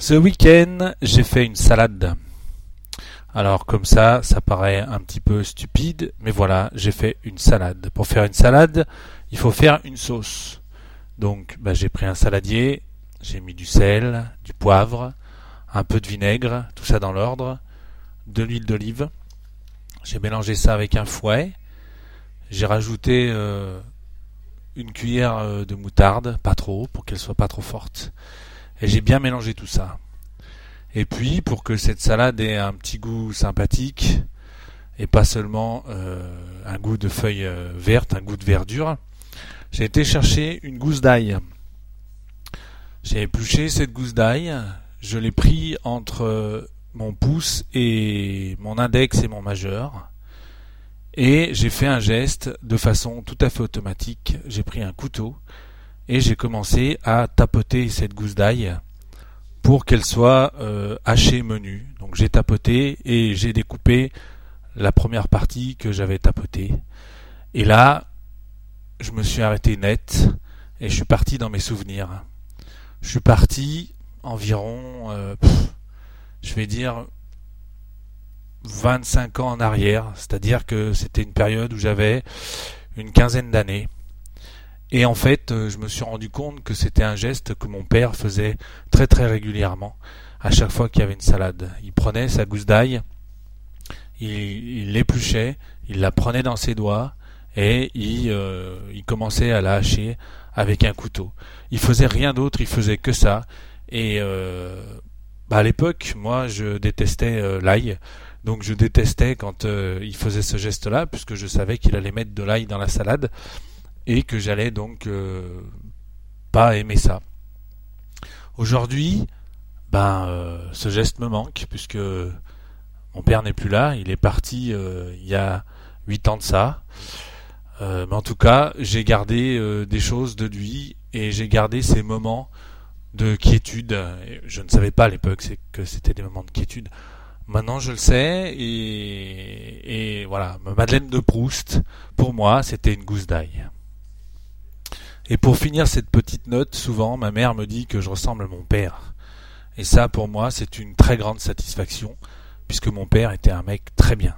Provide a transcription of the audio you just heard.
Ce week-end, j'ai fait une salade. Alors comme ça, ça paraît un petit peu stupide, mais voilà, j'ai fait une salade. Pour faire une salade, il faut faire une sauce. Donc bah, j'ai pris un saladier, j'ai mis du sel, du poivre, un peu de vinaigre, tout ça dans l'ordre, de l'huile d'olive. J'ai mélangé ça avec un fouet. J'ai rajouté euh, une cuillère euh, de moutarde, pas trop, pour qu'elle soit pas trop forte. Et j'ai bien mélangé tout ça. Et puis, pour que cette salade ait un petit goût sympathique, et pas seulement euh, un goût de feuilles euh, vertes, un goût de verdure, j'ai été chercher une gousse d'ail. J'ai épluché cette gousse d'ail, je l'ai pris entre mon pouce et mon index et mon majeur. Et j'ai fait un geste de façon tout à fait automatique. J'ai pris un couteau et j'ai commencé à tapoter cette gousse d'ail pour qu'elle soit euh, hachée menue. Donc j'ai tapoté et j'ai découpé la première partie que j'avais tapotée. Et là, je me suis arrêté net et je suis parti dans mes souvenirs. Je suis parti environ, euh, je vais dire, 25 ans en arrière, c'est-à-dire que c'était une période où j'avais une quinzaine d'années. Et en fait, euh, je me suis rendu compte que c'était un geste que mon père faisait très très régulièrement à chaque fois qu'il y avait une salade. Il prenait sa gousse d'ail, il l'épluchait, il la prenait dans ses doigts et il, euh, il commençait à la hacher avec un couteau. Il faisait rien d'autre, il faisait que ça. Et euh, bah à l'époque, moi, je détestais l'ail. Donc je détestais quand il faisait ce geste-là, puisque je savais qu'il allait mettre de l'ail dans la salade et que j'allais donc euh, pas aimer ça. Aujourd'hui, ben euh, ce geste me manque puisque mon père n'est plus là, il est parti euh, il y a huit ans de ça. mais en tout cas, j'ai gardé des choses de lui et j'ai gardé ces moments de quiétude. Je ne savais pas à l'époque que c'était des moments de quiétude. Maintenant, je le sais et, et voilà, Madeleine de Proust, pour moi, c'était une gousse d'ail. Et pour finir cette petite note, souvent ma mère me dit que je ressemble à mon père. Et ça, pour moi, c'est une très grande satisfaction, puisque mon père était un mec très bien.